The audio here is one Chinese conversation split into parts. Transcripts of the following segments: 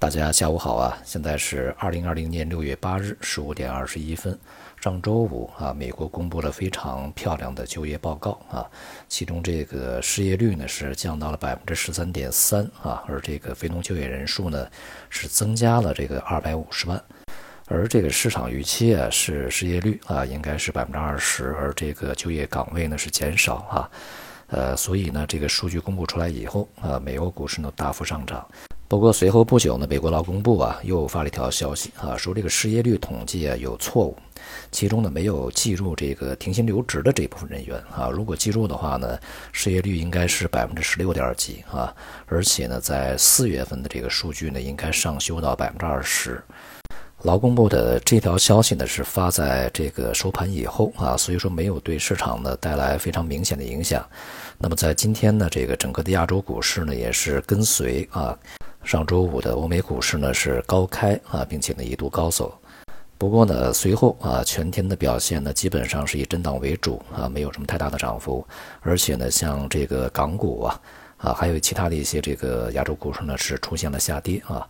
大家下午好啊！现在是二零二零年六月八日十五点二十一分。上周五啊，美国公布了非常漂亮的就业报告啊，其中这个失业率呢是降到了百分之十三点三啊，而这个非农就业人数呢是增加了这个二百五十万，而这个市场预期啊是失业率啊应该是百分之二十，而这个就业岗位呢是减少啊，呃，所以呢这个数据公布出来以后啊，美国股市呢大幅上涨。不过随后不久呢，美国劳工部啊又发了一条消息啊，说这个失业率统计啊有错误，其中呢没有计入这个停薪留职的这部分人员啊。如果计入的话呢，失业率应该是百分之十六点几啊，而且呢在四月份的这个数据呢应该上修到百分之二十。劳工部的这条消息呢是发在这个收盘以后啊，所以说没有对市场呢带来非常明显的影响。那么在今天呢，这个整个的亚洲股市呢也是跟随啊。上周五的欧美股市呢是高开啊，并且呢一度高走，不过呢随后啊全天的表现呢基本上是以震荡为主啊，没有什么太大的涨幅，而且呢像这个港股啊啊还有其他的一些这个亚洲股市呢是出现了下跌啊。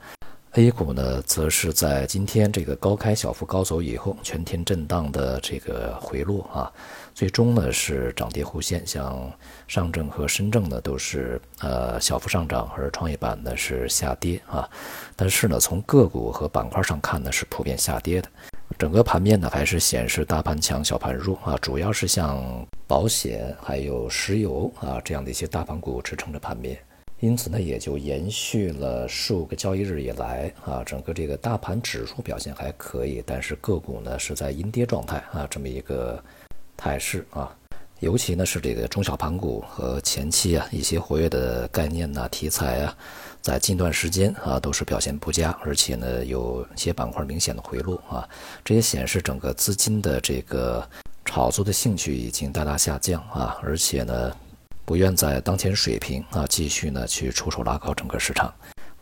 A 股呢，则是在今天这个高开小幅高走以后，全天震荡的这个回落啊，最终呢是涨跌互现，像上证和深证呢都是呃小幅上涨，而创业板呢是下跌啊。但是呢，从个股和板块上看呢，是普遍下跌的。整个盘面呢还是显示大盘强小盘弱啊，主要是像保险还有石油啊这样的一些大盘股支撑着盘面。因此呢，也就延续了数个交易日以来啊，整个这个大盘指数表现还可以，但是个股呢是在阴跌状态啊，这么一个态势啊。尤其呢是这个中小盘股和前期啊一些活跃的概念呐、题材啊，在近段时间啊都是表现不佳，而且呢有些板块明显的回落啊，这也显示整个资金的这个炒作的兴趣已经大大下降啊，而且呢。不愿在当前水平啊继续呢去出手拉高整个市场。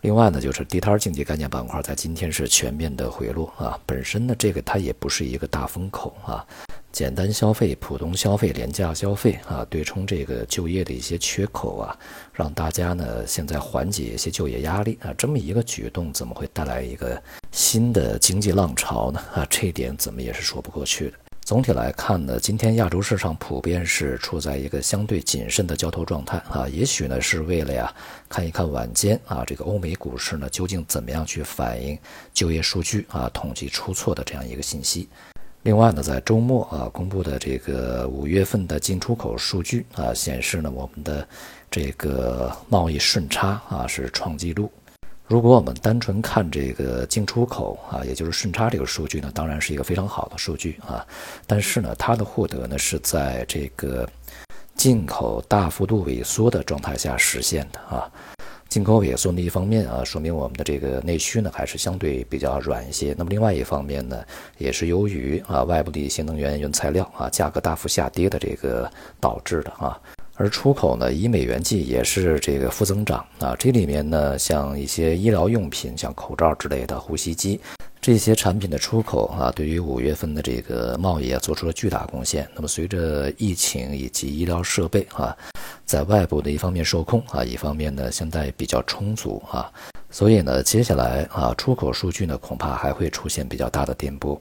另外呢，就是地摊经济概念板块在今天是全面的回落啊。本身呢，这个它也不是一个大风口啊，简单消费、普通消费、廉价消费啊，对冲这个就业的一些缺口啊，让大家呢现在缓解一些就业压力啊，这么一个举动怎么会带来一个新的经济浪潮呢？啊，这一点怎么也是说不过去的。总体来看呢，今天亚洲市场普遍是处在一个相对谨慎的交投状态啊，也许呢是为了呀看一看晚间啊这个欧美股市呢究竟怎么样去反映就业数据啊统计出错的这样一个信息。另外呢，在周末啊公布的这个五月份的进出口数据啊显示呢，我们的这个贸易顺差啊是创纪录。如果我们单纯看这个进出口啊，也就是顺差这个数据呢，当然是一个非常好的数据啊。但是呢，它的获得呢是在这个进口大幅度萎缩的状态下实现的啊。进口萎缩的一方面啊，说明我们的这个内需呢还是相对比较软一些。那么另外一方面呢，也是由于啊外部的一些能源原材料啊价格大幅下跌的这个导致的啊。而出口呢，以美元计也是这个负增长啊。这里面呢，像一些医疗用品，像口罩之类的、呼吸机这些产品的出口啊，对于五月份的这个贸易啊，做出了巨大贡献。那么，随着疫情以及医疗设备啊，在外部的一方面受控啊，一方面呢，现在比较充足啊，所以呢，接下来啊，出口数据呢，恐怕还会出现比较大的颠簸。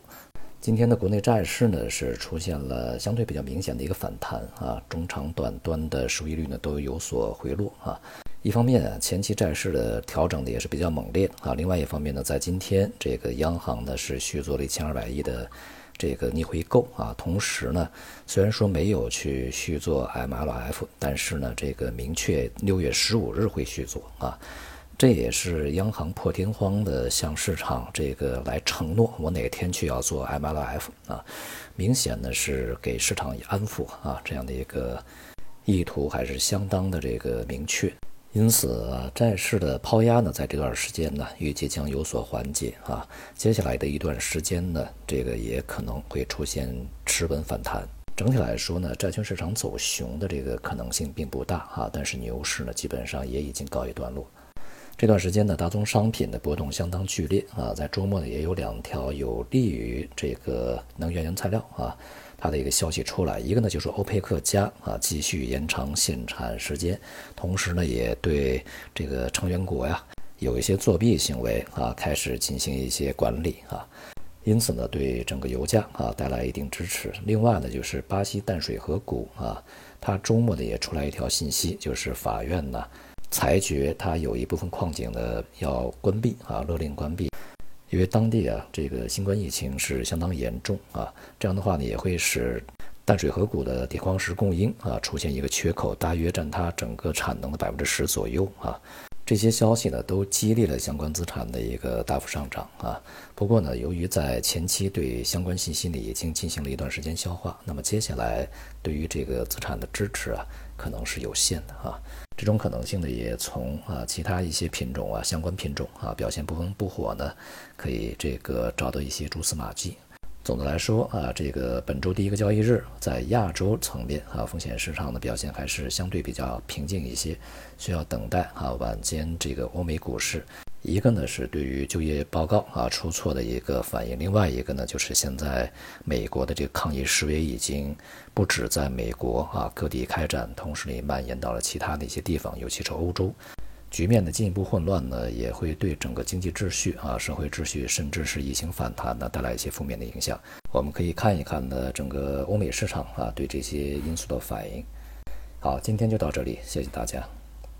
今天的国内债市呢是出现了相对比较明显的一个反弹啊，中长短端的收益率呢都有所回落啊。一方面啊前期债市的调整呢也是比较猛烈啊，另外一方面呢，在今天这个央行呢是续做了一千二百亿的这个逆回购啊，同时呢，虽然说没有去续做 MLF，但是呢，这个明确六月十五日会续做啊。这也是央行破天荒的向市场这个来承诺，我哪天去要做 MLF 啊，明显呢是给市场以安抚啊，这样的一个意图还是相当的这个明确。因此啊，债市的抛压呢，在这段时间呢，预计将有所缓解啊。接下来的一段时间呢，这个也可能会出现持稳反弹。整体来说呢，债券市场走熊的这个可能性并不大啊，但是牛市呢，基本上也已经告一段落。这段时间呢，大宗商品的波动相当剧烈啊，在周末呢也有两条有利于这个能源原材料啊，它的一个消息出来，一个呢就是欧佩克加啊继续延长限产时间，同时呢也对这个成员国呀有一些作弊行为啊，开始进行一些管理啊，因此呢，对整个油价啊带来一定支持。另外呢，就是巴西淡水河谷啊，它周末呢也出来一条信息，就是法院呢裁决它有一部分矿井呢要关闭啊，勒令关闭，因为当地啊这个新冠疫情是相当严重啊，这样的话呢也会使淡水河谷的铁矿石供应啊出现一个缺口，大约占它整个产能的百分之十左右啊。这些消息呢，都激励了相关资产的一个大幅上涨啊。不过呢，由于在前期对相关信息呢已经进行了一段时间消化，那么接下来对于这个资产的支持啊，可能是有限的啊。这种可能性呢，也从啊其他一些品种啊相关品种啊表现不温不火呢，可以这个找到一些蛛丝马迹。总的来说啊，这个本周第一个交易日在亚洲层面啊，风险市场的表现还是相对比较平静一些，需要等待啊晚间这个欧美股市，一个呢是对于就业报告啊出错的一个反应，另外一个呢就是现在美国的这个抗议示威已经不止在美国啊各地开展，同时也蔓延到了其他的一些地方，尤其是欧洲。局面的进一步混乱呢，也会对整个经济秩序啊、社会秩序，甚至是疫情反弹呢，带来一些负面的影响。我们可以看一看呢，整个欧美市场啊，对这些因素的反应。好，今天就到这里，谢谢大家。